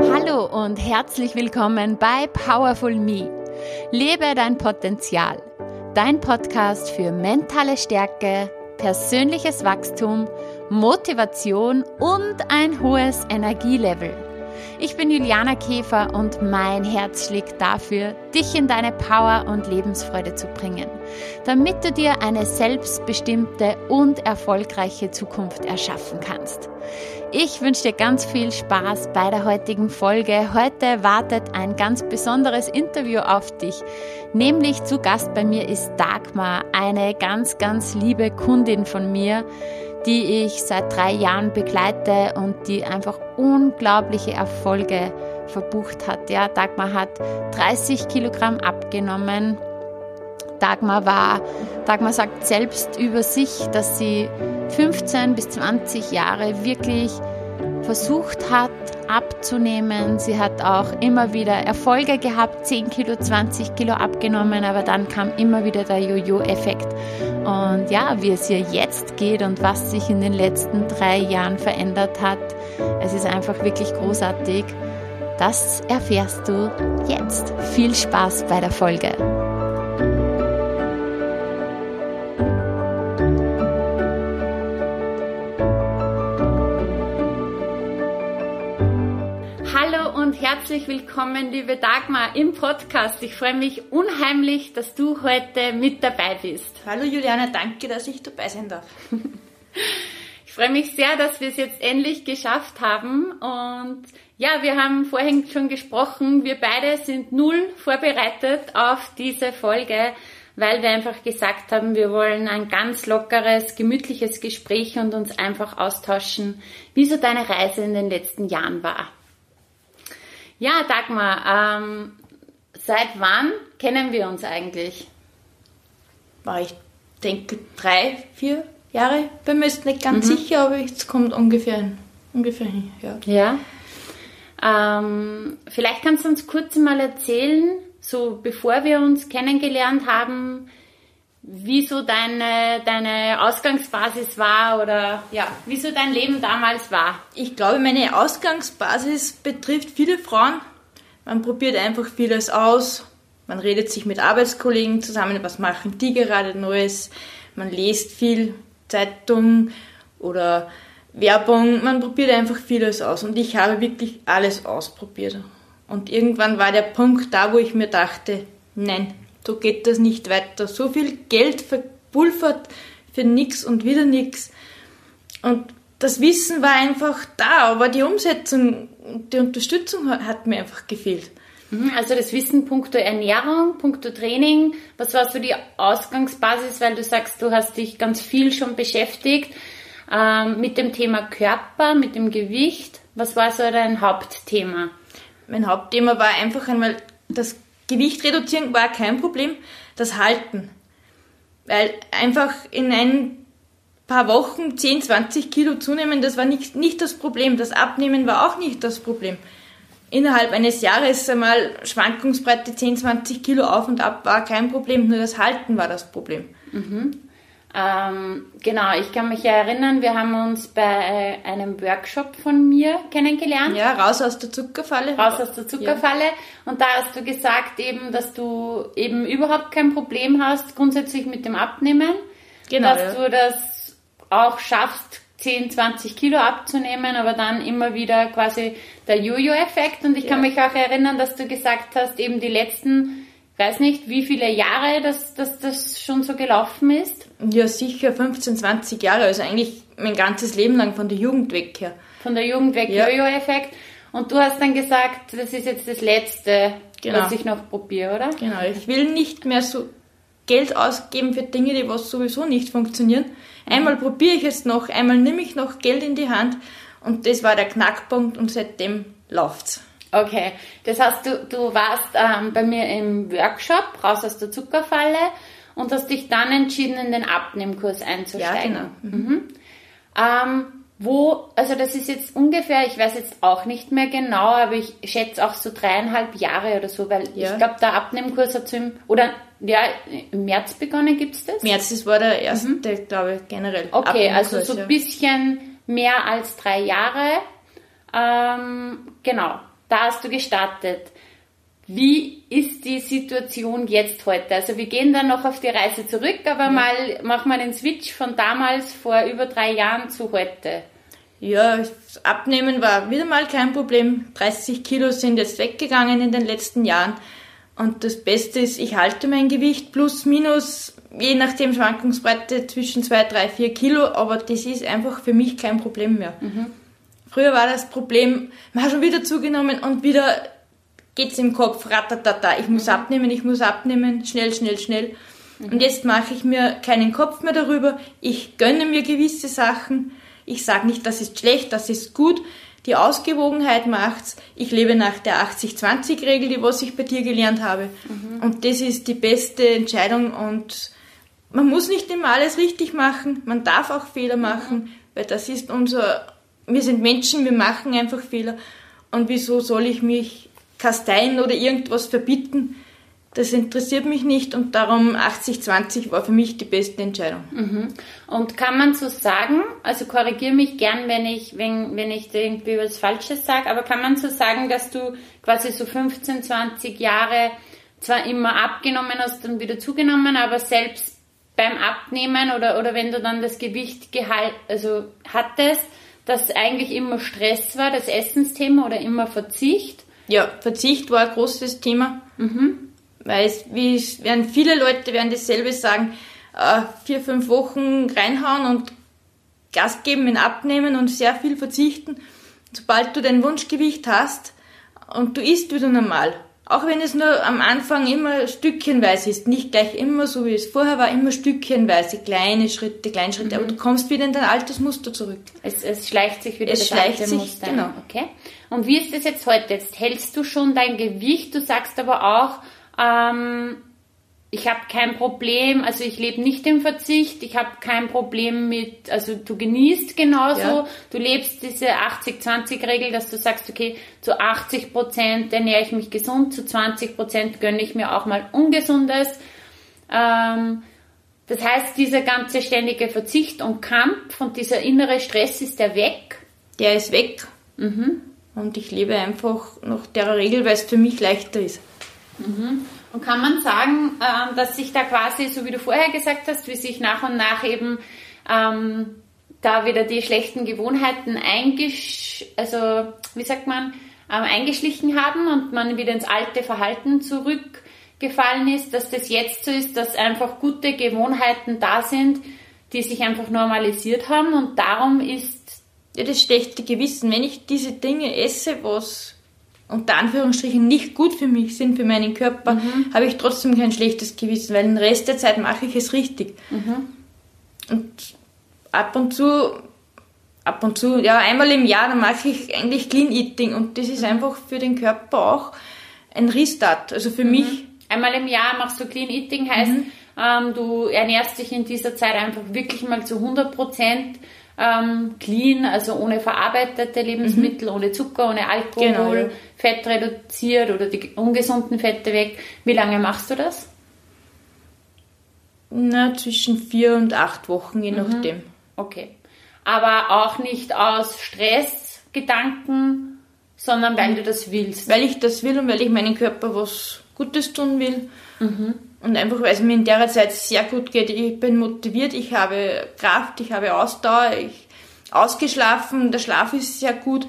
Hallo und herzlich willkommen bei Powerful Me. Lebe dein Potenzial. Dein Podcast für mentale Stärke, persönliches Wachstum, Motivation und ein hohes Energielevel. Ich bin Juliana Käfer und mein Herz schlägt dafür, dich in deine Power und Lebensfreude zu bringen, damit du dir eine selbstbestimmte und erfolgreiche Zukunft erschaffen kannst. Ich wünsche dir ganz viel Spaß bei der heutigen Folge. Heute wartet ein ganz besonderes Interview auf dich. Nämlich zu Gast bei mir ist Dagmar, eine ganz, ganz liebe Kundin von mir, die ich seit drei Jahren begleite und die einfach unglaubliche Erfolge verbucht hat. Ja, Dagmar hat 30 Kilogramm abgenommen. Dagmar war, Dagmar sagt selbst über sich, dass sie 15 bis 20 Jahre wirklich versucht hat abzunehmen. Sie hat auch immer wieder Erfolge gehabt, 10 Kilo, 20 Kilo abgenommen, aber dann kam immer wieder der Jojo-Effekt. Und ja, wie es ihr jetzt geht und was sich in den letzten drei Jahren verändert hat, es ist einfach wirklich großartig. Das erfährst du jetzt. Viel Spaß bei der Folge. Herzlich willkommen, liebe Dagmar, im Podcast. Ich freue mich unheimlich, dass du heute mit dabei bist. Hallo Juliana, danke, dass ich dabei sein darf. Ich freue mich sehr, dass wir es jetzt endlich geschafft haben. Und ja, wir haben vorhin schon gesprochen, wir beide sind null vorbereitet auf diese Folge, weil wir einfach gesagt haben, wir wollen ein ganz lockeres, gemütliches Gespräch und uns einfach austauschen, wie so deine Reise in den letzten Jahren war. Ja, Dagmar, ähm, seit wann kennen wir uns eigentlich? War ich denke drei, vier Jahre. Bin mir jetzt nicht ganz mhm. sicher, aber es kommt ungefähr, ungefähr hin. Ja. ja. Ähm, vielleicht kannst du uns kurz mal erzählen, so bevor wir uns kennengelernt haben, wieso deine, deine Ausgangsbasis war oder ja, wieso dein Leben damals war. Ich glaube, meine Ausgangsbasis betrifft viele Frauen. Man probiert einfach vieles aus. Man redet sich mit Arbeitskollegen zusammen, was machen die gerade Neues. Man liest viel Zeitung oder Werbung. Man probiert einfach vieles aus. Und ich habe wirklich alles ausprobiert. Und irgendwann war der Punkt da, wo ich mir dachte, nein, so geht das nicht weiter. So viel Geld verpulvert für nichts und wieder nichts. Und das Wissen war einfach da, aber die Umsetzung, die Unterstützung hat mir einfach gefehlt. Mhm, also das Wissen punkto Ernährung, punkto Training, was war so die Ausgangsbasis, weil du sagst, du hast dich ganz viel schon beschäftigt ähm, mit dem Thema Körper, mit dem Gewicht. Was war so dein Hauptthema? Mein Hauptthema war einfach einmal das Gewicht reduzieren war kein Problem, das Halten. Weil einfach in ein paar Wochen 10, 20 Kilo zunehmen, das war nicht, nicht das Problem. Das Abnehmen war auch nicht das Problem. Innerhalb eines Jahres einmal Schwankungsbreite 10, 20 Kilo auf und ab war kein Problem, nur das Halten war das Problem. Mhm. Ähm, genau, ich kann mich erinnern, wir haben uns bei einem Workshop von mir kennengelernt. Ja, raus aus der Zuckerfalle. Raus aus der Zuckerfalle. Ja. Und da hast du gesagt eben, dass du eben überhaupt kein Problem hast, grundsätzlich mit dem Abnehmen. Genau. Dass ja. du das auch schaffst, 10, 20 Kilo abzunehmen, aber dann immer wieder quasi der Jojo-Effekt. Und ich ja. kann mich auch erinnern, dass du gesagt hast, eben die letzten weiß nicht, wie viele Jahre das, das, das schon so gelaufen ist. Ja, sicher 15, 20 Jahre, also eigentlich mein ganzes Leben lang von der Jugend weg her. Von der Jugend weg, ja. Jojo-Effekt. Und du hast dann gesagt, das ist jetzt das Letzte, genau. was ich noch probiere, oder? Genau, ich will nicht mehr so Geld ausgeben für Dinge, die was sowieso nicht funktionieren. Einmal probiere ich es noch, einmal nehme ich noch Geld in die Hand und das war der Knackpunkt und seitdem läuft's. Okay, das heißt, du, du warst ähm, bei mir im Workshop, raus aus der Zuckerfalle und hast dich dann entschieden, in den Abnehmkurs einzusteigen. Ja, genau. Mhm. mhm. Ähm, wo, also das ist jetzt ungefähr, ich weiß jetzt auch nicht mehr genau, aber ich schätze auch so dreieinhalb Jahre oder so, weil ja. ich glaube, der Abnehmkurs hat so im, oder ja, im März begonnen, gibt es das? März, das war der erste, mhm. glaube ich, generell. Okay, also so ein ja. bisschen mehr als drei Jahre. Ähm, genau. Da hast du gestartet. Wie ist die Situation jetzt heute? Also wir gehen dann noch auf die Reise zurück, aber ja. mal machen wir den Switch von damals vor über drei Jahren zu heute. Ja, Abnehmen war wieder mal kein Problem. 30 Kilo sind jetzt weggegangen in den letzten Jahren. Und das Beste ist, ich halte mein Gewicht plus minus, je nachdem Schwankungsbreite zwischen 2, 3, 4 Kilo, aber das ist einfach für mich kein Problem mehr. Mhm. Früher war das Problem, man hat schon wieder zugenommen und wieder geht's im Kopf, ratatata, ich muss mhm. abnehmen, ich muss abnehmen, schnell, schnell, schnell. Mhm. Und jetzt mache ich mir keinen Kopf mehr darüber, ich gönne mir gewisse Sachen, ich sage nicht, das ist schlecht, das ist gut, die Ausgewogenheit macht's. Ich lebe nach der 80-20-Regel, die was ich bei dir gelernt habe. Mhm. Und das ist die beste Entscheidung und man muss nicht immer alles richtig machen, man darf auch Fehler machen, mhm. weil das ist unser, wir sind Menschen, wir machen einfach Fehler. Und wieso soll ich mich kasteien oder irgendwas verbieten, das interessiert mich nicht und darum 80-20 war für mich die beste Entscheidung. Mhm. Und kann man so sagen, also korrigiere mich gern, wenn ich, wenn, wenn ich irgendwie was Falsches sage, aber kann man so sagen, dass du quasi so 15, 20 Jahre zwar immer abgenommen hast und wieder zugenommen, aber selbst beim Abnehmen oder, oder wenn du dann das Gewicht gehalt, also hattest, dass eigentlich immer Stress war, das Essensthema oder immer Verzicht? Ja, Verzicht war ein großes Thema. Mhm. Weil es, wie es werden viele Leute werden dasselbe sagen, äh, vier, fünf Wochen reinhauen und Gas geben, in abnehmen und sehr viel verzichten. Sobald du dein Wunschgewicht hast und du isst wieder normal, auch wenn es nur am Anfang immer stückchenweise ist, nicht gleich immer so wie es vorher war, immer stückchenweise, kleine Schritte, kleine Schritte, mhm. aber du kommst wieder in dein altes Muster zurück. Es, es schleicht sich wieder es das schleicht alte sich, Muster. Genau. Okay. Und wie ist das jetzt heute? Jetzt hältst du schon dein Gewicht, du sagst aber auch, ähm, ich habe kein Problem, also ich lebe nicht im Verzicht, ich habe kein Problem mit, also du genießt genauso, ja. du lebst diese 80-20-Regel, dass du sagst, okay, zu 80 Prozent ernähre ich mich gesund, zu 20 Prozent gönne ich mir auch mal Ungesundes. Ähm, das heißt, dieser ganze ständige Verzicht und Kampf und dieser innere Stress ist der weg? Der ist weg. Mhm. Und ich lebe einfach nach der Regel, weil es für mich leichter ist. Mhm. Und kann man sagen, ähm, dass sich da quasi, so wie du vorher gesagt hast, wie sich nach und nach eben ähm, da wieder die schlechten Gewohnheiten eingesch also wie sagt man, ähm, eingeschlichen haben und man wieder ins alte Verhalten zurückgefallen ist, dass das jetzt so ist, dass einfach gute Gewohnheiten da sind, die sich einfach normalisiert haben und darum ist ja, das schlechte Gewissen, wenn ich diese Dinge esse, was unter Anführungsstrichen nicht gut für mich sind, für meinen Körper, mhm. habe ich trotzdem kein schlechtes Gewissen, weil den Rest der Zeit mache ich es richtig. Mhm. Und ab und zu, ab und zu, ja, einmal im Jahr, dann mache ich eigentlich Clean Eating und das ist einfach für den Körper auch ein Restart, also für mhm. mich. Einmal im Jahr machst du Clean Eating, heißt, mhm. ähm, du ernährst dich in dieser Zeit einfach wirklich mal zu 100 Prozent ähm, clean, also ohne verarbeitete Lebensmittel, mhm. ohne Zucker, ohne Alkohol, genau, ja. Fett reduziert oder die ungesunden Fette weg. Wie lange machst du das? Na, zwischen vier und acht Wochen, je mhm. nachdem. Okay. Aber auch nicht aus Stressgedanken, sondern weil mhm. du das willst. Weil ich das will und weil ich meinem Körper was Gutes tun will. Mhm. Und einfach, weil es mir in der Zeit sehr gut geht. Ich bin motiviert, ich habe Kraft, ich habe Ausdauer, ich ausgeschlafen, der Schlaf ist sehr gut.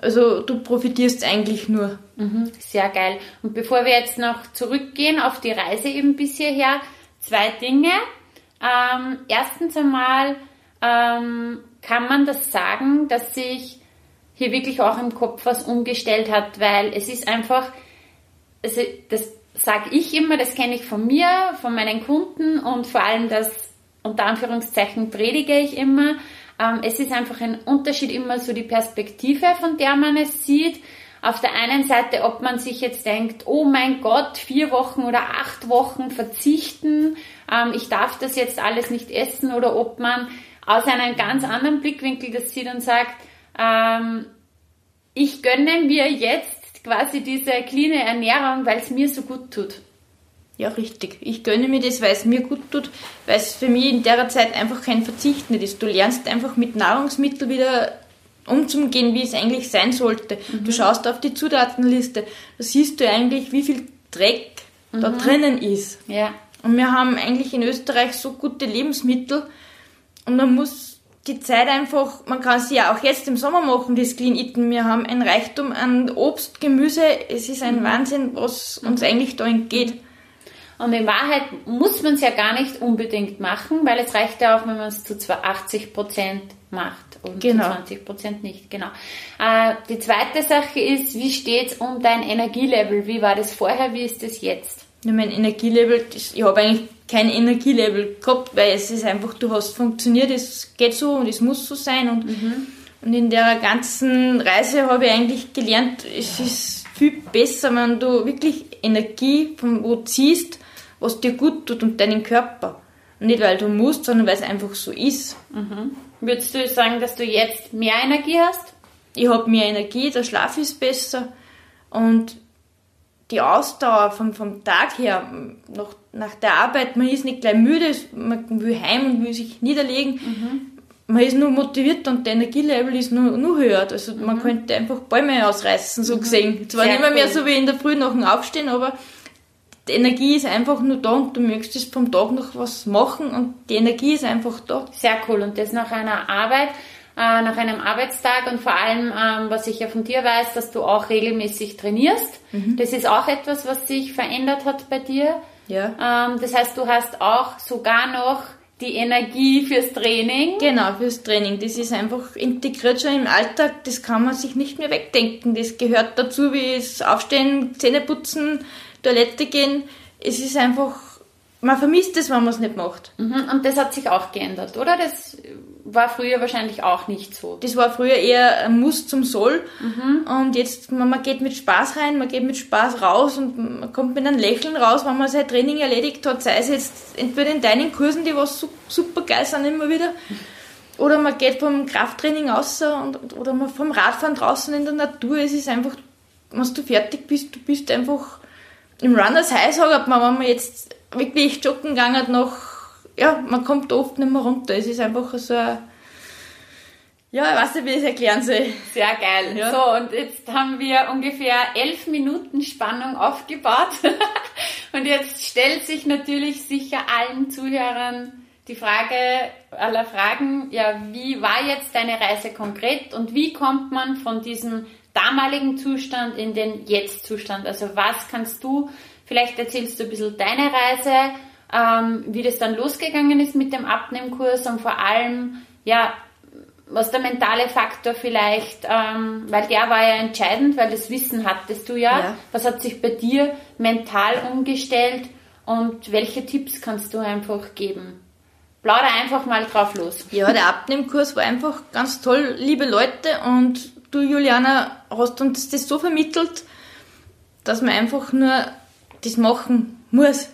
Also du profitierst eigentlich nur. Mhm, sehr geil. Und bevor wir jetzt noch zurückgehen auf die Reise eben bis hierher, zwei Dinge. Ähm, erstens einmal ähm, kann man das sagen, dass sich hier wirklich auch im Kopf was umgestellt hat, weil es ist einfach, also das sage ich immer, das kenne ich von mir, von meinen Kunden und vor allem das unter Anführungszeichen predige ich immer. Ähm, es ist einfach ein Unterschied immer so die Perspektive, von der man es sieht. Auf der einen Seite, ob man sich jetzt denkt, oh mein Gott, vier Wochen oder acht Wochen verzichten, ähm, ich darf das jetzt alles nicht essen, oder ob man aus einem ganz anderen Blickwinkel das sieht und sagt, ähm, ich gönne mir jetzt quasi diese clean Ernährung, weil es mir so gut tut. Ja, richtig. Ich gönne mir das, weil es mir gut tut, weil es für mich in der Zeit einfach kein Verzicht nicht ist. Du lernst einfach mit Nahrungsmitteln wieder umzugehen, wie es eigentlich sein sollte. Mhm. Du schaust auf die Zutatenliste, da siehst du eigentlich, wie viel Dreck da Mhm. drinnen ist. Ja. Und wir haben eigentlich in Österreich so gute Lebensmittel und man muss die Zeit einfach, man kann sie ja auch jetzt im Sommer machen, das Clean Eaten. Wir haben ein Reichtum an Obst, Gemüse. Es ist Mhm. ein Wahnsinn, was uns eigentlich da entgeht. Und in Wahrheit muss man es ja gar nicht unbedingt machen, weil es reicht ja auch, wenn man es zu zwar 80 Prozent macht und Genau. zu 20 Prozent nicht. Genau. Äh, die zweite Sache ist, wie steht es um dein Energielevel? Wie war das vorher? Wie ist das jetzt? Ja, mein Energielevel, ich habe eigentlich kein Energielevel gehabt, weil es ist einfach, du hast funktioniert, es geht so und es muss so sein. Und, und in der ganzen Reise habe ich eigentlich gelernt, es ist viel besser, wenn du wirklich Energie von wo ziehst, was dir gut tut und deinen Körper. Und nicht, weil du musst, sondern weil es einfach so ist. Würdest du sagen, dass du jetzt mehr Energie hast? Ich habe mehr Energie, der Schlaf ist besser und die Ausdauer vom, vom Tag her, nach, nach der Arbeit, man ist nicht gleich müde, man will heim und will sich niederlegen. Man ist nur motiviert und der Energielevel ist nur, nur höher. Also man könnte einfach Bäume ausreißen, so gesehen. Zwar Sehr nicht mehr, mehr cool. so wie in der Früh nach dem Aufstehen, aber die Energie ist einfach nur da und du möchtest vom Tag noch was machen und die Energie ist einfach da. Sehr cool. Und das nach einer Arbeit, äh, nach einem Arbeitstag und vor allem, ähm, was ich ja von dir weiß, dass du auch regelmäßig trainierst. Das ist auch etwas, was sich verändert hat bei dir. Ja. Ähm, das heißt, du hast auch sogar noch die Energie fürs Training. Genau, fürs Training. Das ist einfach integriert schon im Alltag. Das kann man sich nicht mehr wegdenken. Das gehört dazu, wie es Aufstehen, Zähne putzen, Toilette gehen. Es ist einfach, man vermisst es, wenn man es nicht macht. Mhm. Und das hat sich auch geändert, oder? Das war früher wahrscheinlich auch nicht so. Das war früher eher ein Muss zum Soll. Und jetzt, man, man geht mit Spaß rein, man geht mit Spaß raus und man kommt mit einem Lächeln raus, wenn man sein Training erledigt hat. Sei es jetzt entweder in deinen Kursen, die was su- super geil sind immer wieder, oder man geht vom Krafttraining raus und, oder man vom Radfahren draußen in der Natur. Es ist einfach, wenn du fertig bist, du bist einfach im Runners High, sagt man, wenn man jetzt wirklich joggen gegangen hat, noch, ja, man kommt oft nicht mehr runter. Es ist einfach so ein, ja, ich weiß nicht, wie ich es erklären soll. Sehr geil. Ja. So, und jetzt haben wir ungefähr elf Minuten Spannung aufgebaut. und jetzt stellt sich natürlich sicher allen Zuhörern die Frage aller Fragen, ja, wie war jetzt deine Reise konkret und wie kommt man von diesem damaligen Zustand in den Jetzt-Zustand? Also was kannst du, vielleicht erzählst du ein bisschen deine Reise, ähm, wie das dann losgegangen ist mit dem Abnehmkurs und vor allem, ja, was der mentale Faktor vielleicht, ähm, weil der war ja entscheidend, weil das Wissen hattest du ja. Ja. Was hat sich bei dir mental umgestellt und welche Tipps kannst du einfach geben? Plauder einfach mal drauf los. Ja, der Abnehmkurs war einfach ganz toll, liebe Leute und du, Juliana, hast uns das so vermittelt, dass man einfach nur das machen muss.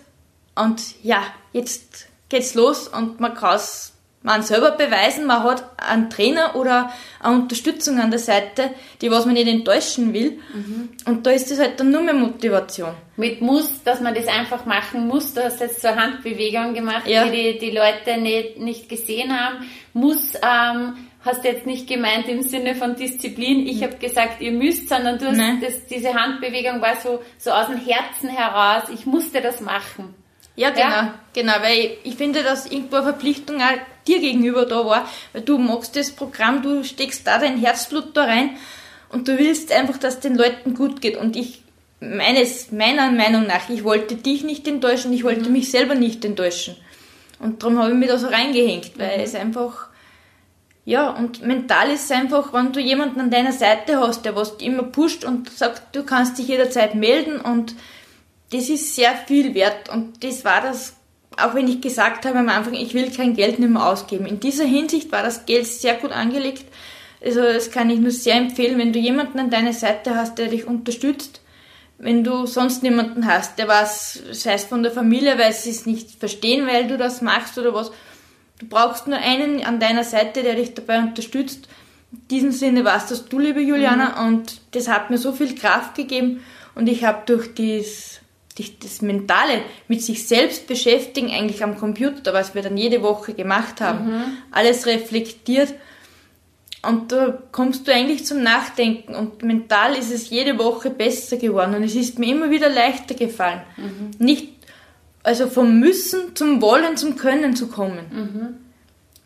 Und ja, jetzt geht's los und man kann es man selber beweisen, man hat einen Trainer oder eine Unterstützung an der Seite, die was man nicht enttäuschen will. Und da ist das halt dann nur mehr Motivation. Mit muss, dass man das einfach machen muss. Du hast jetzt so eine Handbewegung gemacht, Ja. die, die die Leute nicht, nicht gesehen haben. Muss, ähm, hast jetzt nicht gemeint im Sinne von Disziplin. Ich habe gesagt, ihr müsst, sondern du hast Nein. das, diese Handbewegung war so, so aus dem Herzen heraus. Ich musste das machen. Ja, genau, Ja. genau, weil ich, ich finde, dass irgendwo eine Verpflichtung auch dir gegenüber da war, weil du magst das Programm, du steckst da dein Herzblut da rein und du willst einfach, dass den Leuten gut geht und ich, meines, meiner Meinung nach, ich wollte dich nicht enttäuschen, ich wollte mich selber nicht enttäuschen und darum habe ich mich da so reingehängt, weil es einfach, ja, und mental ist es einfach, wenn du jemanden an deiner Seite hast, der was immer pusht und sagt, du kannst dich jederzeit melden und das ist sehr viel wert und das war das, auch wenn ich gesagt habe am Anfang, ich will kein Geld nicht mehr ausgeben. In dieser Hinsicht war das Geld sehr gut angelegt. Also das kann ich nur sehr empfehlen, wenn du jemanden an deiner Seite hast, der dich unterstützt, wenn du sonst niemanden hast, der was, sei es von der Familie, weil sie es nicht verstehen, weil du das machst oder was. Du brauchst nur einen an deiner Seite, der dich dabei unterstützt. In diesem Sinne warst das. Du, liebe Juliana, und das hat mir so viel Kraft gegeben. Und ich habe durch dies, durch das Mentale mit sich selbst beschäftigen, eigentlich am Computer, was wir dann jede Woche gemacht haben, alles reflektiert. Und da kommst du eigentlich zum Nachdenken. Und mental ist es jede Woche besser geworden. Und es ist mir immer wieder leichter gefallen. Mhm. Nicht, also vom Müssen zum Wollen, zum Können zu kommen. Mhm.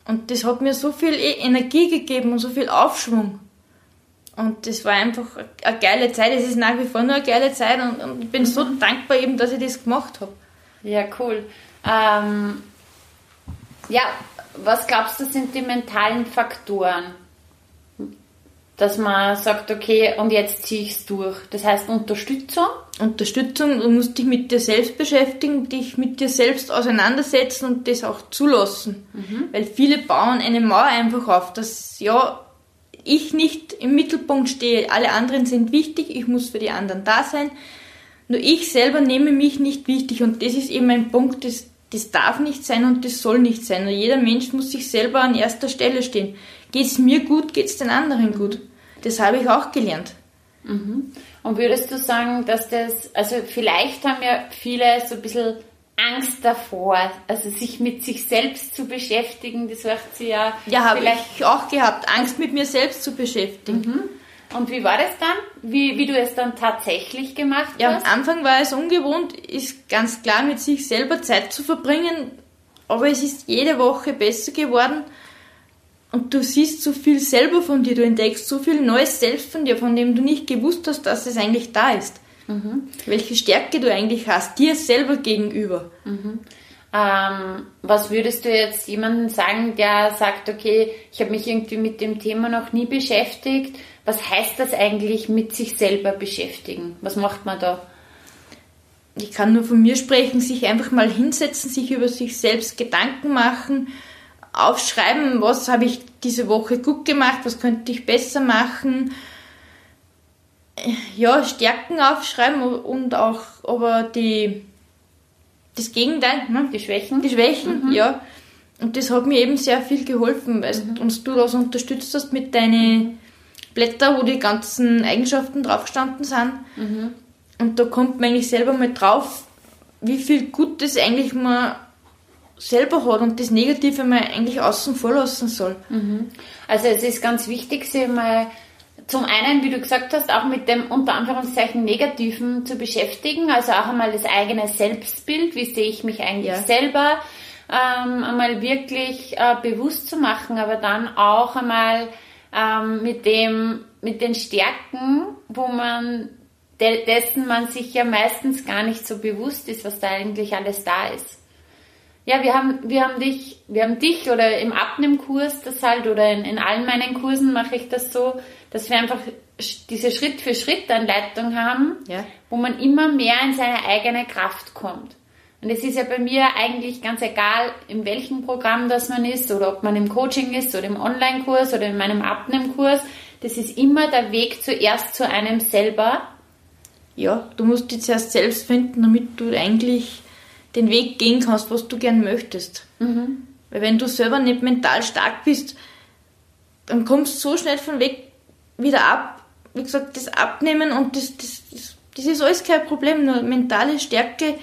Und das hat mir so viel e- Energie gegeben und so viel Aufschwung. Und das war einfach eine geile Zeit. Es ist nach wie vor nur eine geile Zeit und, und ich bin mhm. so dankbar eben, dass ich das gemacht habe. Ja, cool. Ähm, ja, was glaubst du sind die mentalen Faktoren? Dass man sagt, okay, und jetzt ziehe ich es durch. Das heißt Unterstützung? Unterstützung, du musst dich mit dir selbst beschäftigen, dich mit dir selbst auseinandersetzen und das auch zulassen. Mhm. Weil viele bauen eine Mauer einfach auf, dass ja, ich nicht im Mittelpunkt stehe, alle anderen sind wichtig, ich muss für die anderen da sein. Nur ich selber nehme mich nicht wichtig und das ist eben ein Punkt, das, das darf nicht sein und das soll nicht sein. Nur jeder Mensch muss sich selber an erster Stelle stehen. Geht es mir gut, geht es den anderen gut. Das habe ich auch gelernt. Mhm. Und würdest du sagen, dass das, also vielleicht haben ja viele so ein bisschen Angst davor, also sich mit sich selbst zu beschäftigen, das sagt sie ja. Ja, habe ich auch gehabt, Angst mit mir selbst zu beschäftigen. Mhm. Und wie war das dann? Wie, wie du es dann tatsächlich gemacht ja, hast? Ja, am Anfang war es ungewohnt, ist ganz klar mit sich selber Zeit zu verbringen, aber es ist jede Woche besser geworden und du siehst so viel selber von dir, du entdeckst so viel neues Selbst von dir, von dem du nicht gewusst hast, dass es eigentlich da ist. Mhm. Welche Stärke du eigentlich hast, dir selber gegenüber. Mhm. Ähm, was würdest du jetzt jemandem sagen, der sagt, okay, ich habe mich irgendwie mit dem Thema noch nie beschäftigt? Was heißt das eigentlich mit sich selber beschäftigen? Was macht man da? Ich kann nur von mir sprechen, sich einfach mal hinsetzen, sich über sich selbst Gedanken machen, aufschreiben, was habe ich diese Woche gut gemacht, was könnte ich besser machen. Ja, Stärken aufschreiben und auch aber die das Gegenteil, ne? die Schwächen. Die Schwächen, mhm. ja. Und das hat mir eben sehr viel geholfen, weil mhm. uns du das unterstützt hast mit deinen Blättern, wo die ganzen Eigenschaften drauf gestanden sind. Mhm. Und da kommt man eigentlich selber mal drauf, wie viel Gutes eigentlich man selber hat und das Negative mal eigentlich außen vor lassen soll. Mhm. Also es ist ganz wichtig, sich mal zum einen, wie du gesagt hast, auch mit dem unter Anführungszeichen Negativen zu beschäftigen, also auch einmal das eigene Selbstbild, wie sehe ich mich eigentlich ja. selber, ähm, einmal wirklich äh, bewusst zu machen, aber dann auch einmal ähm, mit dem, mit den Stärken, wo man dessen man sich ja meistens gar nicht so bewusst ist, was da eigentlich alles da ist. Ja, wir haben, wir haben dich, wir haben dich oder im Abnehmkurs das halt oder in, in allen meinen Kursen mache ich das so, dass wir einfach diese Schritt für Schritt Anleitung haben, ja. wo man immer mehr in seine eigene Kraft kommt. Und es ist ja bei mir eigentlich ganz egal, in welchem Programm das man ist oder ob man im Coaching ist oder im Online-Kurs oder in meinem Abnehmkurs. Das ist immer der Weg zuerst zu einem selber. Ja, du musst dich zuerst selbst finden, damit du eigentlich den Weg gehen kannst, was du gern möchtest. Mhm. Weil wenn du selber nicht mental stark bist, dann kommst du so schnell von weg wieder ab. Wie gesagt, das Abnehmen und das, das, das, das ist alles kein Problem. Nur mentale Stärke,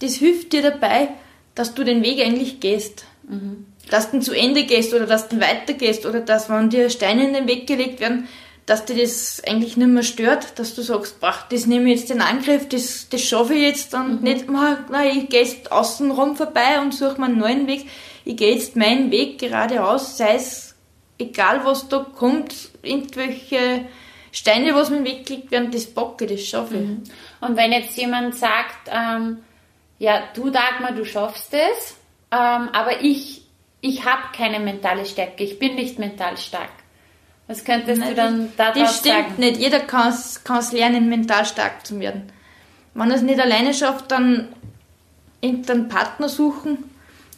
das hilft dir dabei, dass du den Weg eigentlich gehst. Mhm. Dass du zu Ende gehst oder dass du weitergehst oder dass, wenn dir Steine in den Weg gelegt werden, dass dir das eigentlich nicht mehr stört, dass du sagst, ach, das nehme ich jetzt den Angriff, das, das schaffe ich jetzt und mhm. nicht, nein, ich gehe jetzt außenrum vorbei und suche mir einen neuen Weg. Ich gehe jetzt meinen Weg geradeaus, sei es egal was da kommt, irgendwelche Steine, was mir im Weg werden, das bocke, das schaffe ich. Mhm. Und wenn jetzt jemand sagt, ähm, ja, du Dagmar, du schaffst es, ähm, aber ich, ich habe keine mentale Stärke, ich bin nicht mental stark. Was könntest Nein, du dann darauf sagen? Das stimmt nicht. Jeder kann es lernen, mental stark zu werden. Wenn er es nicht alleine schafft, dann irgendeinen Partner suchen,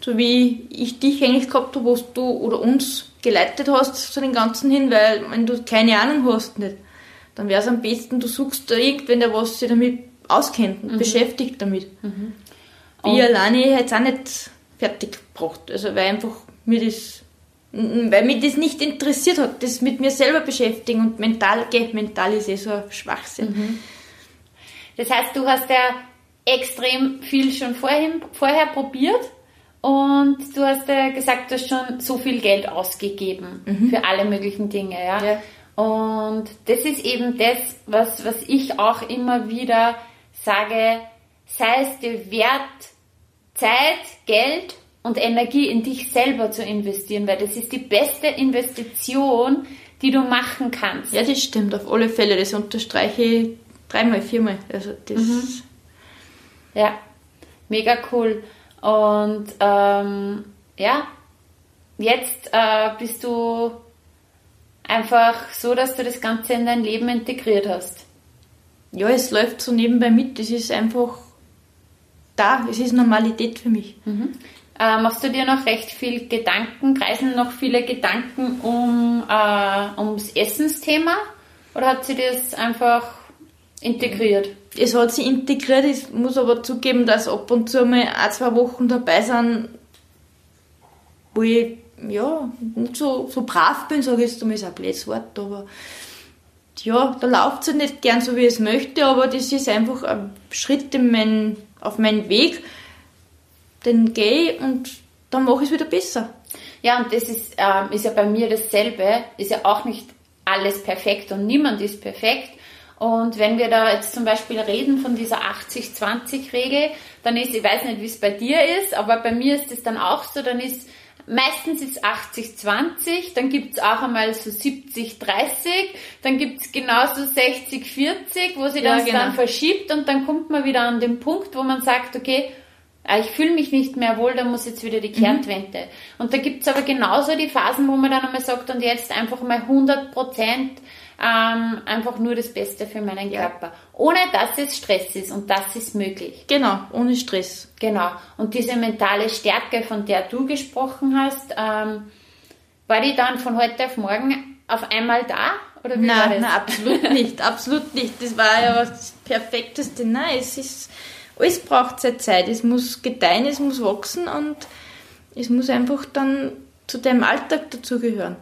so wie ich dich eigentlich gehabt habe, wo du oder uns geleitet hast zu den ganzen hin, weil wenn du keine Ahnung hast, nicht, dann wäre es am besten, du suchst da irgendwen, der was sich damit auskennt und mhm. beschäftigt damit. Mhm. Ich alleine hätte es auch nicht fertig gebracht. Also weil einfach mir das weil mich das nicht interessiert hat, das mit mir selber beschäftigen und mental, geht mental ist eh so ein Schwachsinn. Mhm. Das heißt, du hast ja extrem viel schon vorhin, vorher probiert Und du hast ja gesagt, du hast schon so viel Geld ausgegeben Mhm. für alle möglichen Dinge, ja? Ja. Und das ist eben das, was, was ich auch immer wieder sage, sei es dir wert, Zeit, Geld und Energie in dich selber zu investieren, weil das ist die beste Investition, die du machen kannst. Ja, das stimmt, auf alle Fälle. Das unterstreiche ich dreimal, viermal. Also das Ja, mega cool. Und ähm, ja, jetzt äh, bist du einfach so, dass du das Ganze in dein Leben integriert hast. ja, es läuft so nebenbei mit. Es ist einfach da. Es ist Normalität für mich. Äh, machst du dir noch recht viel Gedanken? Kreisen noch viele Gedanken um, äh, ums Essensthema? Oder hat sie das einfach integriert? Es hat sich integriert. Ich muss aber zugeben, dass ab und zu mal ein, zwei Wochen dabei sind, wo ich ja, nicht so, so brav bin, sage ich jetzt einmal, ist ein blödes Wort, aber ja, da läuft es nicht gern so, wie ich es möchte, aber das ist einfach ein Schritt in mein, auf meinen Weg, den gehe ich und dann mache ich es wieder besser. Ja, und das ist, ähm, ist ja bei mir dasselbe. Ist ja auch nicht alles perfekt und niemand ist perfekt. Und wenn wir da jetzt zum Beispiel reden von dieser 80-20-Regel, dann ist, ich weiß nicht, wie es bei dir ist, aber bei mir ist es dann auch so, dann ist meistens ist 80-20, dann gibt's auch einmal so 70-30, dann gibt's genauso 60-40, wo sich Ja, das genau. dann verschiebt und dann kommt man wieder an den Punkt, wo man sagt, okay, ich fühle mich nicht mehr wohl, da muss jetzt wieder die Kehrtwende. Und da gibt's aber genauso die Phasen, wo man dann einmal sagt, und jetzt einfach mal 100 Prozent ähm, einfach nur das Beste für meinen Ja. Körper. Ohne dass es Stress ist und das ist möglich. Genau, ohne Stress. Genau. Und diese mentale Stärke, von der du gesprochen hast, ähm, war die dann von heute auf morgen auf einmal da? Oder wie war Nein, das? nein, absolut nicht, absolut nicht. Das war ja das Perfekteste. Nein, es ist, alles braucht seine Zeit. Es muss gedeihen, es muss wachsen und es muss einfach dann zu deinem Alltag dazugehören.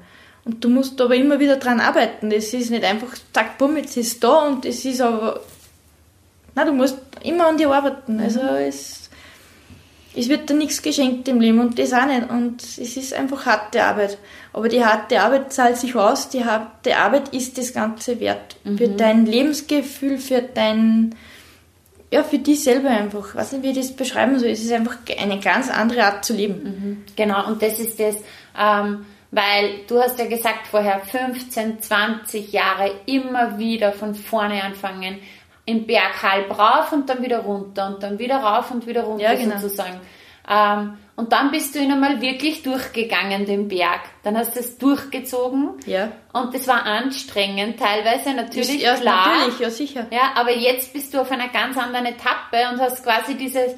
Und du musst aber immer wieder dran arbeiten. Das ist nicht einfach, zack, bumm, jetzt ist es da und es ist aber, nein, du musst immer an dir arbeiten. Also es, es wird dir nichts geschenkt im Leben und das auch nicht. Und es ist einfach harte Arbeit. Aber die harte Arbeit zahlt sich aus. Die harte Arbeit ist das Ganze wert. Für dein Lebensgefühl, für dein, ja, für dich selber einfach. Ich weiß nicht, wie ich das beschreiben soll. Es ist einfach eine ganz andere Art zu leben. Genau, und das ist das, ähm, weil du hast ja gesagt vorher, 15, 20 Jahre immer wieder von vorne anfangen, im Berg halb rauf und dann wieder runter und dann wieder rauf und wieder runter Ja, genau. sozusagen. Ähm, und dann bist du ihn einmal wirklich durchgegangen, den Berg. Dann hast du es durchgezogen. Ja. Und das war anstrengend, teilweise natürlich, ja, klar. natürlich, ja sicher. Ja, aber jetzt bist du auf einer ganz anderen Etappe und hast quasi dieses,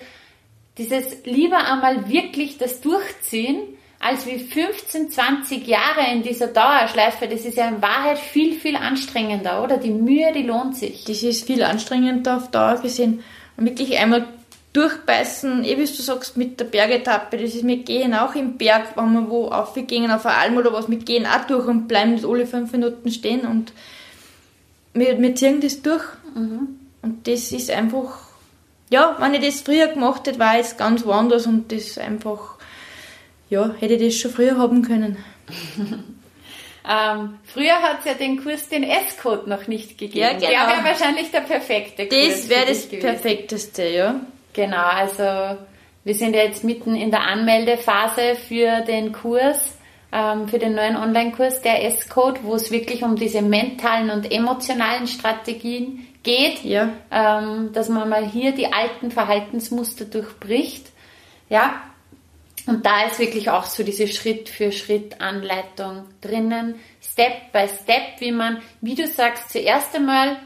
dieses lieber einmal wirklich das durchziehen, als wie 15, 20 Jahre in dieser Dauerschleife. Das ist ja in Wahrheit viel, viel anstrengender, oder? Die Mühe, die lohnt sich. Das ist viel anstrengender auf Dauer gesehen. Und wirklich einmal durchbeißen, eh wie du sagst, mit der Bergetappe. Das ist, wir gehen auch im Berg, wenn wir wo aufgehen auf eine Alm oder was, wir gehen auch durch und bleiben nicht alle fünf Minuten stehen und wir, wir ziehen das durch. Und das ist einfach, ja, wenn ich das früher gemacht hätte, war jetzt ganz woanders und das einfach, ja, hätte ich das schon früher haben können. Ähm, früher hat es ja den Kurs, den S-Code noch nicht gegeben. Ja, genau. Der wäre wahrscheinlich der perfekte Kurs. Das wäre das gewesen. Perfekteste, ja. Genau, also wir sind ja jetzt mitten in der Anmeldephase für den Kurs, ähm, für den neuen Online-Kurs der S-Code, wo es wirklich um diese mentalen und emotionalen Strategien geht, Ja. ähm, dass man mal hier die alten Verhaltensmuster durchbricht. Ja, und da ist wirklich auch so diese Schritt-für-Schritt-Anleitung drinnen, Step by Step, wie man, wie du sagst, zuerst einmal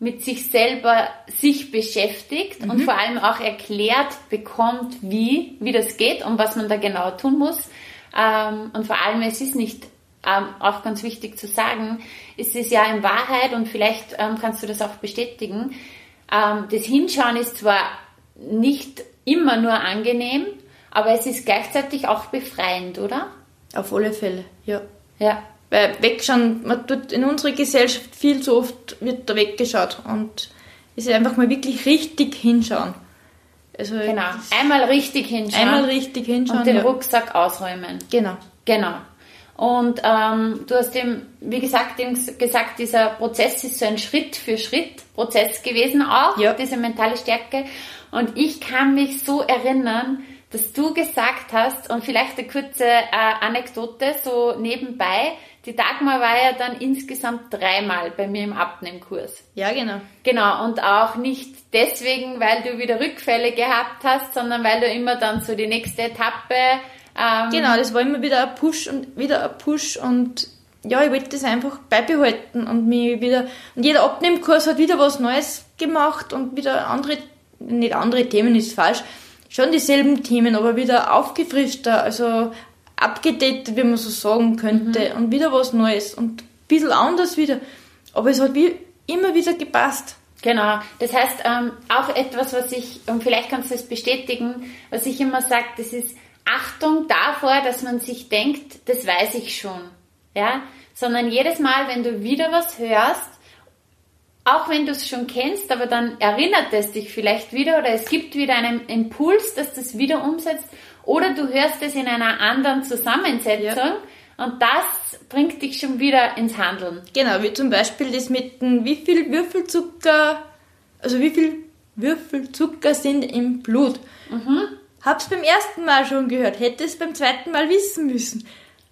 mit sich selber sich beschäftigt und vor allem auch erklärt bekommt, wie, wie das geht und was man da genau tun muss. Ähm, und vor allem, es ist nicht, ähm, auch ganz wichtig zu sagen, es ist ja in Wahrheit und vielleicht ähm, kannst du das auch bestätigen, ähm, das Hinschauen ist zwar nicht immer nur angenehm, aber es ist gleichzeitig auch befreiend, oder? Auf alle Fälle, ja. Ja. Weil wegschauen, man tut in unserer Gesellschaft viel zu oft, wird da weggeschaut und es ist einfach mal wirklich richtig hinschauen. Also Genau. Einmal richtig hinschauen. Einmal richtig hinschauen. und den ja. Rucksack ausräumen. Genau. Genau. Und ähm, du hast eben, wie gesagt, eben gesagt, dieser Prozess ist so ein Schritt für Schritt Prozess gewesen auch, Ja. diese mentale Stärke. Und ich kann mich so erinnern, dass du gesagt hast, und vielleicht eine kurze äh, Anekdote so nebenbei, die Dagmar war ja dann insgesamt dreimal bei mir im Abnehmkurs. Ja, genau. Genau, und auch nicht deswegen, weil du wieder Rückfälle gehabt hast, sondern weil du immer dann so die nächste Etappe ähm, Genau, das war immer wieder ein Push und wieder ein Push und ja, ich wollte das einfach beibehalten und mich wieder, und jeder Abnehmkurs hat wieder was Neues gemacht und wieder andere, nicht andere Themen ist falsch, schon dieselben Themen, aber wieder aufgefrischter, also abgedatet, wie man so sagen könnte, und wieder was Neues und ein bisschen anders wieder. Aber es hat wie immer wieder gepasst. Genau, das heißt ähm, auch etwas, was ich, und vielleicht kannst du es bestätigen, was ich immer sage, das ist Achtung davor, dass man sich denkt, das weiß ich schon. Ja? Sondern jedes Mal, wenn du wieder was hörst, auch wenn du es schon kennst, aber dann erinnert es dich vielleicht wieder oder es gibt wieder einen Impuls, dass das wieder umsetzt oder du hörst es in einer anderen Zusammensetzung und das bringt dich schon wieder ins Handeln. Genau, wie zum Beispiel das mit dem, wie viel Würfelzucker, also wie viel Würfelzucker sind im Blut. Hab's beim ersten Mal schon gehört, hätte es beim zweiten Mal wissen müssen.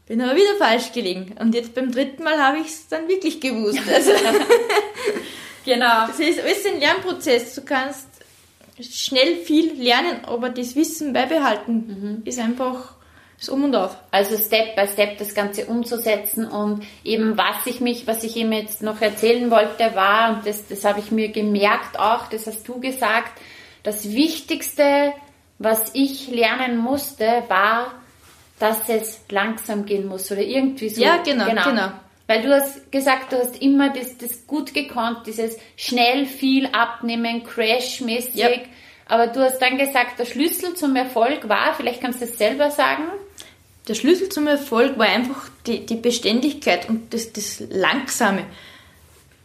Bin aber wieder falsch gelegen. Und jetzt beim dritten Mal habe ich es dann wirklich gewusst. Also, Genau. das ist alles ein Lernprozess. Du kannst schnell viel lernen, aber das Wissen beibehalten ist einfach das Um und Auf. Also Step by Step das Ganze umzusetzen und eben was ich mich, was ich ihm jetzt noch erzählen wollte, war, und das, das habe ich mir gemerkt auch, das hast du gesagt, das Wichtigste, was ich lernen musste, war, dass es langsam gehen muss oder irgendwie so. Ja, genau, genau. Weil du hast gesagt, du hast immer das, das gut gekonnt, dieses schnell viel abnehmen, crashmäßig. Ja. Aber du hast dann gesagt, der Schlüssel zum Erfolg war, vielleicht kannst du es selber sagen, Der Schlüssel zum Erfolg war einfach die, die Beständigkeit und das, das Langsame.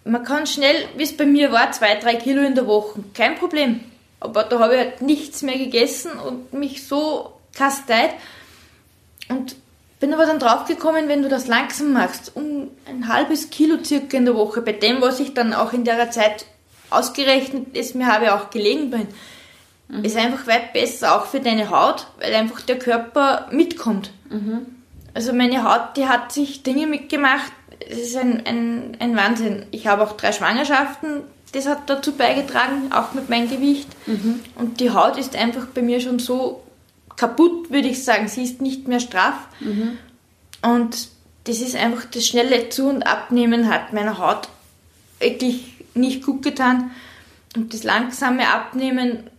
Man kann schnell, wie es bei mir war, zwei, drei Kilo in der Woche, kein Problem. Aber da habe ich halt nichts mehr gegessen und mich so kasteit. Und bin aber dann draufgekommen, wenn du das langsam machst, um ein halbes Kilo circa in der Woche, bei dem, was ich dann auch in der Zeit ausgerechnet ist, mir habe auch gelegen bin, ist einfach weit besser, auch für deine Haut, weil einfach der Körper mitkommt. Also meine Haut, die hat sich Dinge mitgemacht, es ist ein, ein, ein Wahnsinn. Ich habe auch drei Schwangerschaften, das hat dazu beigetragen, auch mit meinem Gewicht. Und die Haut ist einfach bei mir schon so kaputt, würde ich sagen. Sie ist nicht mehr straff. Und das ist einfach das schnelle Zu- und Abnehmen hat meiner Haut wirklich nicht gut getan. Und das langsame Abnehmen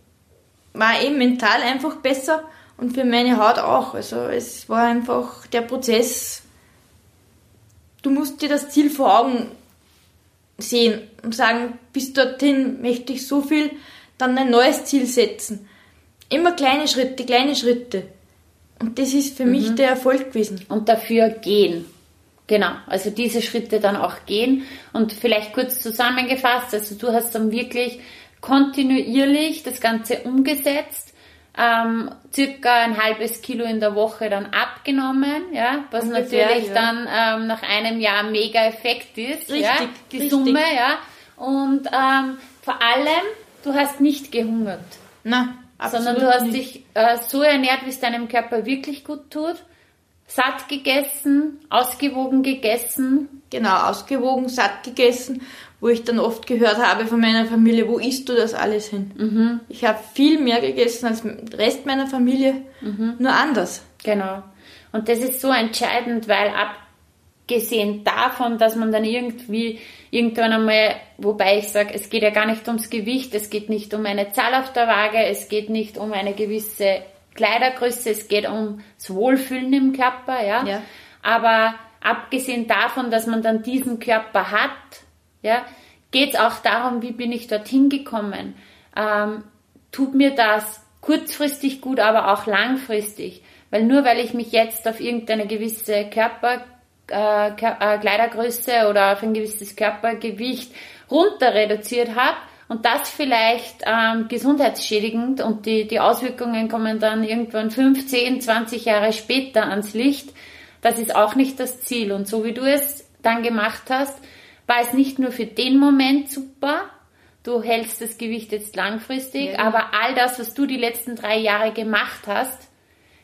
war eben mental einfach besser und für meine Haut auch. Also es war einfach der Prozess. Du musst dir das Ziel vor Augen sehen und sagen, bis dorthin möchte ich so viel, dann ein neues Ziel setzen. Immer kleine Schritte, kleine Schritte. Und das ist für mich der Erfolg gewesen. und dafür gehen. Genau, also diese Schritte dann auch gehen und vielleicht kurz zusammengefasst, also du hast dann wirklich kontinuierlich das Ganze umgesetzt, ähm, circa ein halbes Kilo in der Woche dann abgenommen, ja, was Ungefähr, natürlich ja. dann ähm, nach einem Jahr mega Effekt ist, ja, Richtig, die richtig. Summe, ja, und ähm, vor allem, du hast nicht gehungert Na, absolut sondern du hast nicht. dich äh, so ernährt, wie es deinem Körper wirklich gut tut. Satt gegessen, ausgewogen gegessen. genau ausgewogen, satt gegessen, wo ich dann oft gehört habe von meiner Familie, wo isst du das alles hin? Ich habe viel mehr gegessen als der Rest meiner Familie, nur anders. Genau. Und das ist so entscheidend, weil abgesehen davon, dass man dann irgendwie irgendwann einmal, wobei ich sage, es geht ja gar nicht ums Gewicht, es geht nicht um eine Zahl auf der Waage, es geht nicht um eine gewisse Kleidergröße, es geht ums Wohlfühlen im Körper, ja. Ja. Aber abgesehen davon, dass man dann diesen Körper hat, ja, geht es auch darum, wie bin ich dorthin gekommen. Ähm, tut mir das kurzfristig gut, aber auch langfristig. Weil nur weil ich mich jetzt auf irgendeine gewisse Körper, äh, äh, Kleidergröße oder auf ein gewisses Körpergewicht runter reduziert habe und das vielleicht ähm, gesundheitsschädigend und die, die Auswirkungen kommen dann irgendwann 5, 10, 20 Jahre später ans Licht, das ist auch nicht das Ziel. Und so wie du es dann gemacht hast, war es nicht nur für den Moment super, du hältst das Gewicht jetzt langfristig, ja. aber all das, was du die letzten drei Jahre gemacht hast,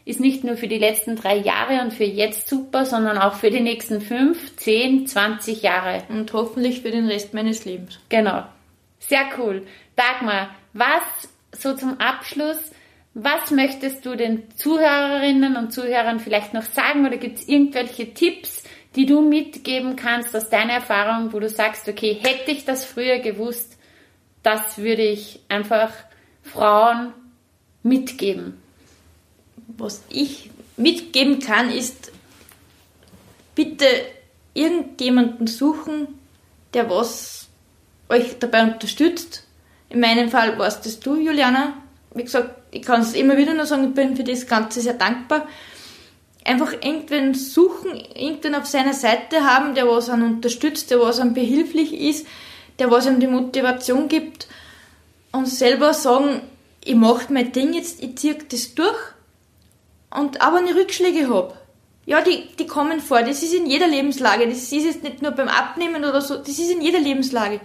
ist nicht nur für die letzten drei Jahre und für jetzt super, sondern auch für die nächsten fünf, zehn, zwanzig Jahre. Und hoffentlich für den Rest meines Lebens. Genau. Sehr cool. Dagmar, was so zum Abschluss, was möchtest du den Zuhörerinnen und Zuhörern vielleicht noch sagen oder gibt es irgendwelche Tipps, die du mitgeben kannst aus deiner Erfahrung, wo du sagst, okay, hätte ich das früher gewusst, das würde ich einfach Frauen mitgeben? Was ich mitgeben kann, ist bitte irgendjemanden suchen, der was euch dabei unterstützt. In meinem Fall warst das du, Juliana. Wie gesagt, ich kann es immer wieder nur sagen, ich bin für das Ganze sehr dankbar. Einfach irgendwen suchen, irgendwen auf seiner Seite haben, der was einen unterstützt, der was einem behilflich ist, der was einem die Motivation gibt und selber sagen, ich mache mein Ding jetzt, ich ziehe das durch und aber eine Rückschläge habe. Ja, die, die kommen vor. Das ist in jeder Lebenslage. Das ist jetzt nicht nur beim Abnehmen oder so. Das ist in jeder Lebenslage.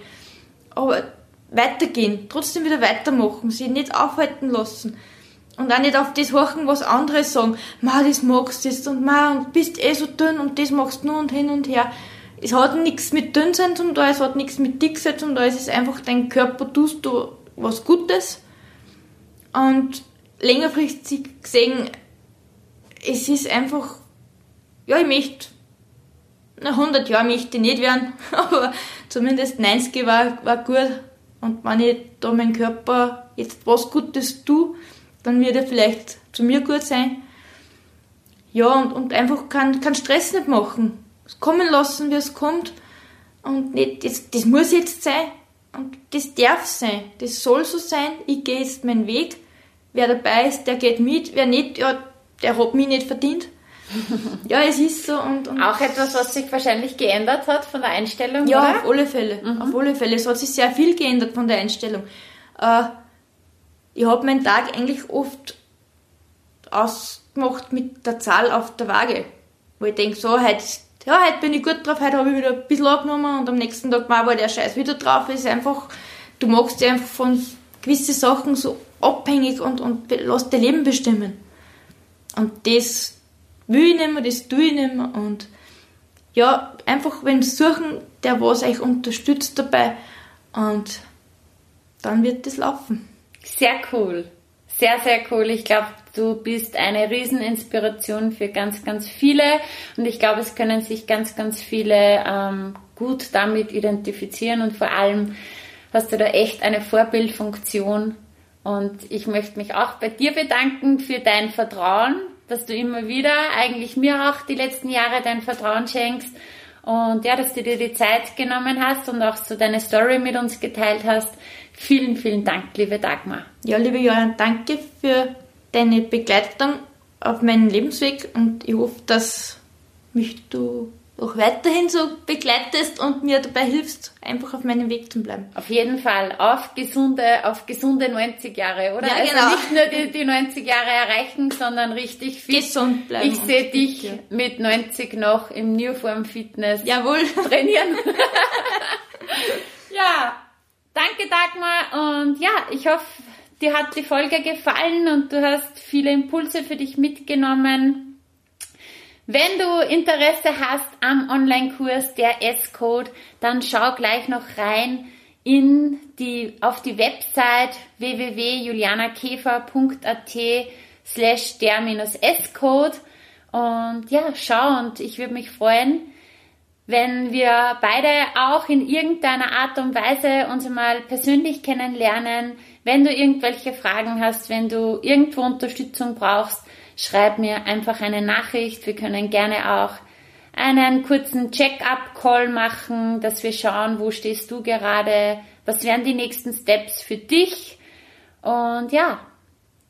Aber weitergehen, trotzdem wieder weitermachen, sich nicht aufhalten lassen. Und auch nicht auf das horchen, was andere sagen. Ma, das magst du jetzt und ma, und bist eh so dünn und das machst du nur und hin und her. Es hat nichts mit dünn sein zum da, es hat nichts mit dick sein zum da, es ist einfach dein Körper, tust du was Gutes. Und längerfristig gesehen es ist einfach, ja, ich möchte, na, 100 Jahre möchte ich nicht werden, aber zumindest 90 war, war gut. Und wenn ich da meinem Körper jetzt was Gutes tue, dann wird er vielleicht zu mir gut sein. Ja, und, und einfach keinen kein Stress nicht machen. Es kommen lassen, wie es kommt. Und nicht, das, das muss jetzt sein. Und das darf sein. Das soll so sein. Ich gehe jetzt meinen Weg. Wer dabei ist, der geht mit. Wer nicht, ja, der hat mich nicht verdient. ja, es ist so. Und, und auch etwas, was sich wahrscheinlich geändert hat von der Einstellung, Ja, oder? auf alle Fälle. Mhm. Auf alle Fälle. Es hat sich sehr viel geändert von der Einstellung. Äh, ich habe meinen Tag eigentlich oft ausgemacht mit der Zahl auf der Waage. Wo ich denke, so, heute, ja, heute bin ich gut drauf, heute habe ich wieder ein bisschen abgenommen und am nächsten Tag war der Scheiß wieder drauf. Es ist einfach, du machst dich einfach von gewissen Sachen so abhängig und, und lässt dein Leben bestimmen. Und das will ich nicht mehr, das tue ich nicht mehr. Und ja, einfach wenn suchen, der was euch unterstützt dabei. Und dann wird das laufen. Sehr cool. Sehr, sehr cool. Ich glaube, du bist eine Rieseninspiration für ganz, ganz viele. Und ich glaube, es können sich ganz, ganz viele ähm, gut damit identifizieren. Und vor allem hast du da echt eine Vorbildfunktion und ich möchte mich auch bei dir bedanken für dein Vertrauen, dass du immer wieder, eigentlich mir auch die letzten Jahre dein Vertrauen schenkst und ja, dass du dir die Zeit genommen hast und auch so deine Story mit uns geteilt hast. Vielen, vielen Dank, liebe Dagmar. Ja, liebe Johann, danke für deine Begleitung auf meinem Lebensweg und ich hoffe, dass mich du auch weiterhin so begleitest und mir dabei hilfst, einfach auf meinem Weg zu bleiben. Auf jeden Fall, auf gesunde, auf gesunde 90 Jahre, oder? Ja, genau. Also nicht nur die, die 90 Jahre erreichen, sondern richtig fit. Gesund bleiben. Ich sehe dich ja. mit 90 noch im Newform Fitness Jawohl. trainieren. ja, danke Dagmar und ja, ich hoffe, dir hat die Folge gefallen und du hast viele Impulse für dich mitgenommen. Wenn du Interesse hast am Online-Kurs der S-Code, dann schau gleich noch rein in die, auf die Website www.julianakäfer.at slash der-S-Code und ja, schau und ich würde mich freuen, wenn wir beide auch in irgendeiner Art und Weise uns mal persönlich kennenlernen, wenn du irgendwelche Fragen hast, wenn du irgendwo Unterstützung brauchst, schreib mir einfach eine Nachricht. Wir können gerne auch einen kurzen Check-up-Call machen, dass wir schauen, wo stehst du gerade, was wären die nächsten Steps für dich. Und ja,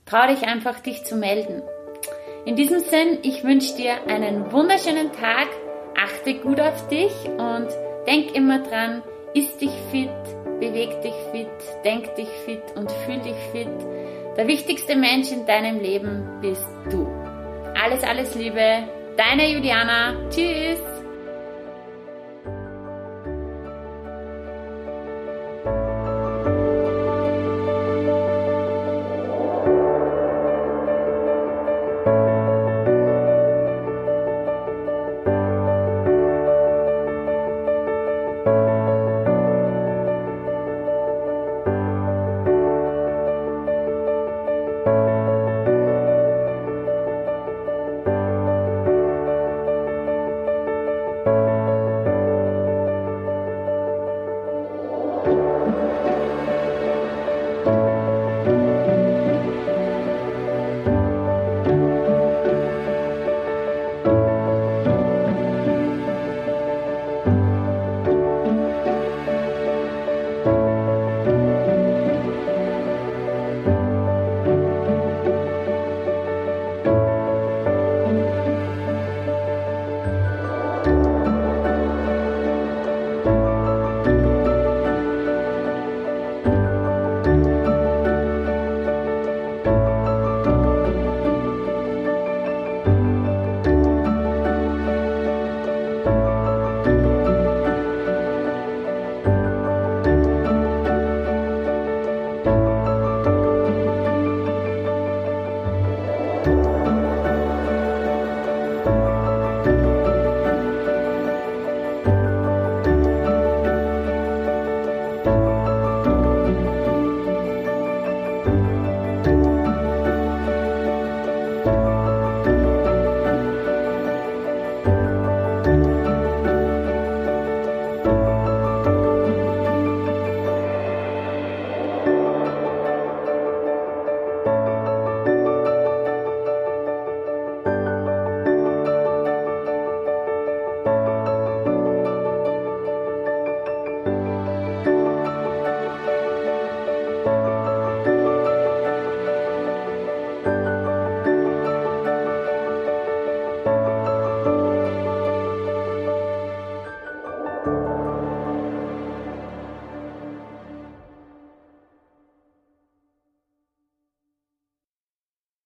trau dich einfach, dich zu melden. In diesem Sinn, ich wünsche dir einen wunderschönen Tag, achte gut auf dich und denk immer dran, isst dich fit, beweg dich fit, denk dich fit und fühl dich fit. Der wichtigste Mensch in deinem Leben bist du. Alles, alles Liebe, deine Juliana. Tschüss.